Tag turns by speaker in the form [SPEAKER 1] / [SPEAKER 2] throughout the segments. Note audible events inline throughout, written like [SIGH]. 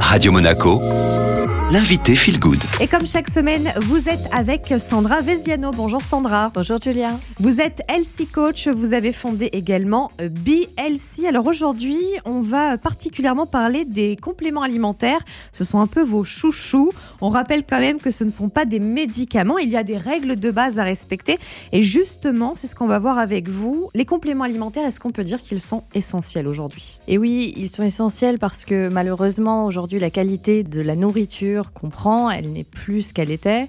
[SPEAKER 1] Radio Monaco, l'invité Feel Good.
[SPEAKER 2] Et comme chaque semaine, vous êtes avec Sandra Veziano. Bonjour Sandra.
[SPEAKER 3] Bonjour Julia.
[SPEAKER 2] Vous êtes Healthy Coach, vous avez fondé également BLC. Alors aujourd'hui, on va particulièrement parler des compléments alimentaires. Ce sont un peu vos chouchous. On rappelle quand même que ce ne sont pas des médicaments, il y a des règles de base à respecter. Et justement, c'est ce qu'on va voir avec vous. Les compléments alimentaires, est-ce qu'on peut dire qu'ils sont essentiels aujourd'hui?
[SPEAKER 3] Et oui, ils sont essentiels parce que malheureusement, aujourd'hui, la qualité de la nourriture qu'on prend, elle n'est plus ce qu'elle était.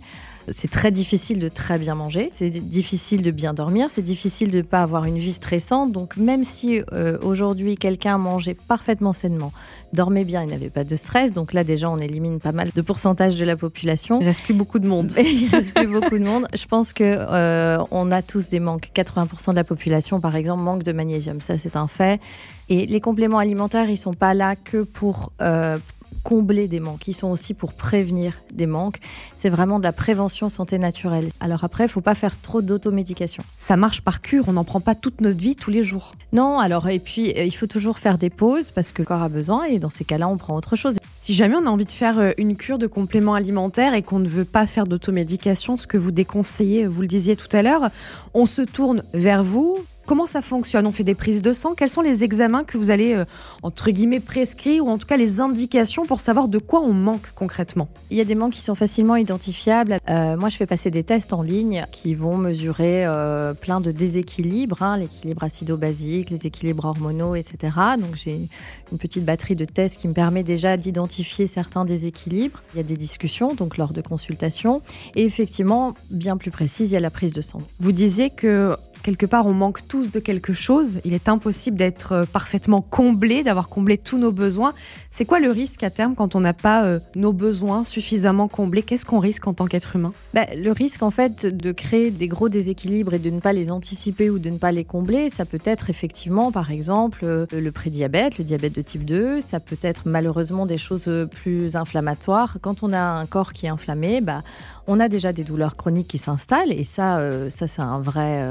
[SPEAKER 3] C'est très difficile de très bien manger, c'est difficile de bien dormir, c'est difficile de ne pas avoir une vie stressante. Donc même si euh, aujourd'hui quelqu'un mangeait parfaitement sainement, dormait bien, il n'avait pas de stress, donc là déjà on élimine pas mal de pourcentage de la population.
[SPEAKER 2] Il reste plus beaucoup de monde. [LAUGHS]
[SPEAKER 3] il reste plus beaucoup de monde. Je pense que euh, on a tous des manques. 80% de la population, par exemple, manque de magnésium. Ça c'est un fait. Et les compléments alimentaires, ils sont pas là que pour euh, combler des manques, ils sont aussi pour prévenir des manques. C'est vraiment de la prévention santé naturelle. Alors après, il faut pas faire trop d'automédication.
[SPEAKER 2] Ça marche par cure, on n'en prend pas toute notre vie tous les jours.
[SPEAKER 3] Non, alors et puis euh, il faut toujours faire des pauses parce que le corps a besoin et dans ces cas-là, on prend autre chose.
[SPEAKER 2] Si jamais on a envie de faire euh, une cure de compléments alimentaires et qu'on ne veut pas faire d'automédication, ce que vous déconseillez, vous le disiez tout à l'heure, on se tourne vers vous. Comment ça fonctionne? On fait des prises de sang Quels sont les examens que vous allez, euh, entre guillemets, prescrire ou en tout cas les indications pour savoir de quoi on manque concrètement?
[SPEAKER 3] Il y a des manques qui sont facilement identifiables. Euh, moi, je fais passer des tests en ligne qui vont mesurer euh, plein de déséquilibres, hein, l'équilibre acido-basique, les équilibres hormonaux, etc. Donc, j'ai une petite batterie de tests qui me permet déjà d'identifier certains déséquilibres. Il y a des discussions, donc lors de consultations. Et effectivement, bien plus précise, il y a la prise de sang.
[SPEAKER 2] Vous disiez que quelque part on manque tous de quelque chose. Il est impossible d'être euh, parfaitement comblé, d'avoir comblé tous nos besoins. C'est quoi le risque à terme quand on n'a pas euh, nos besoins suffisamment comblés? Qu'est-ce qu'on risque en tant qu'être humain?
[SPEAKER 3] Bah, Le risque en fait de créer des gros déséquilibres et de ne pas les anticiper ou de ne pas les combler, ça peut être effectivement par exemple euh, le prédiabète, le diabète de type 2, ça peut être malheureusement des choses plus inflammatoires. Quand on a un corps qui est inflammé, bah, on a déjà des douleurs chroniques qui s'installent et ça, ça c'est un vrai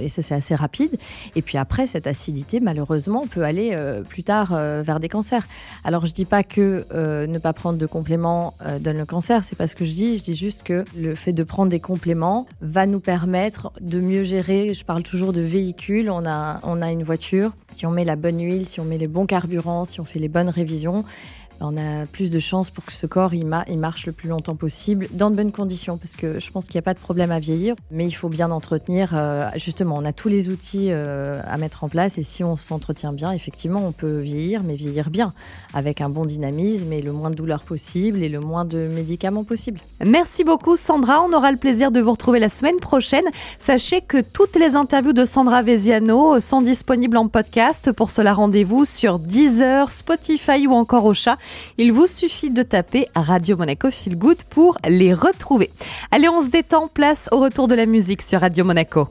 [SPEAKER 3] et ça c'est assez rapide. Et puis après, cette acidité, malheureusement, peut aller euh, plus tard euh, vers des cancers. Alors je dis pas que euh, ne pas prendre de compléments donne le cancer, c'est pas ce que je dis. Je dis juste que le fait de prendre des compléments va nous permettre de mieux gérer. Je parle toujours de véhicule. On a, on a une voiture. Si on met la bonne huile, si on met les bons carburants, si on fait les bonnes révisions, on a plus de chances pour que ce corps il, marche le plus longtemps possible dans de bonnes conditions parce que je pense qu'il n'y a pas de problème à vieillir mais il faut bien entretenir euh, justement on a tous les outils euh, à mettre en place et si on s'entretient bien effectivement on peut vieillir mais vieillir bien avec un bon dynamisme et le moins de douleur possible et le moins de médicaments possible.
[SPEAKER 2] Merci beaucoup Sandra, on aura le plaisir de vous retrouver la semaine prochaine. Sachez que toutes les interviews de Sandra Veziano sont disponibles en podcast pour cela rendez-vous sur Deezer, Spotify ou encore au chat. Il vous suffit de taper Radio Monaco Feel Good pour les retrouver. Allez, on se détend, place au retour de la musique sur Radio Monaco.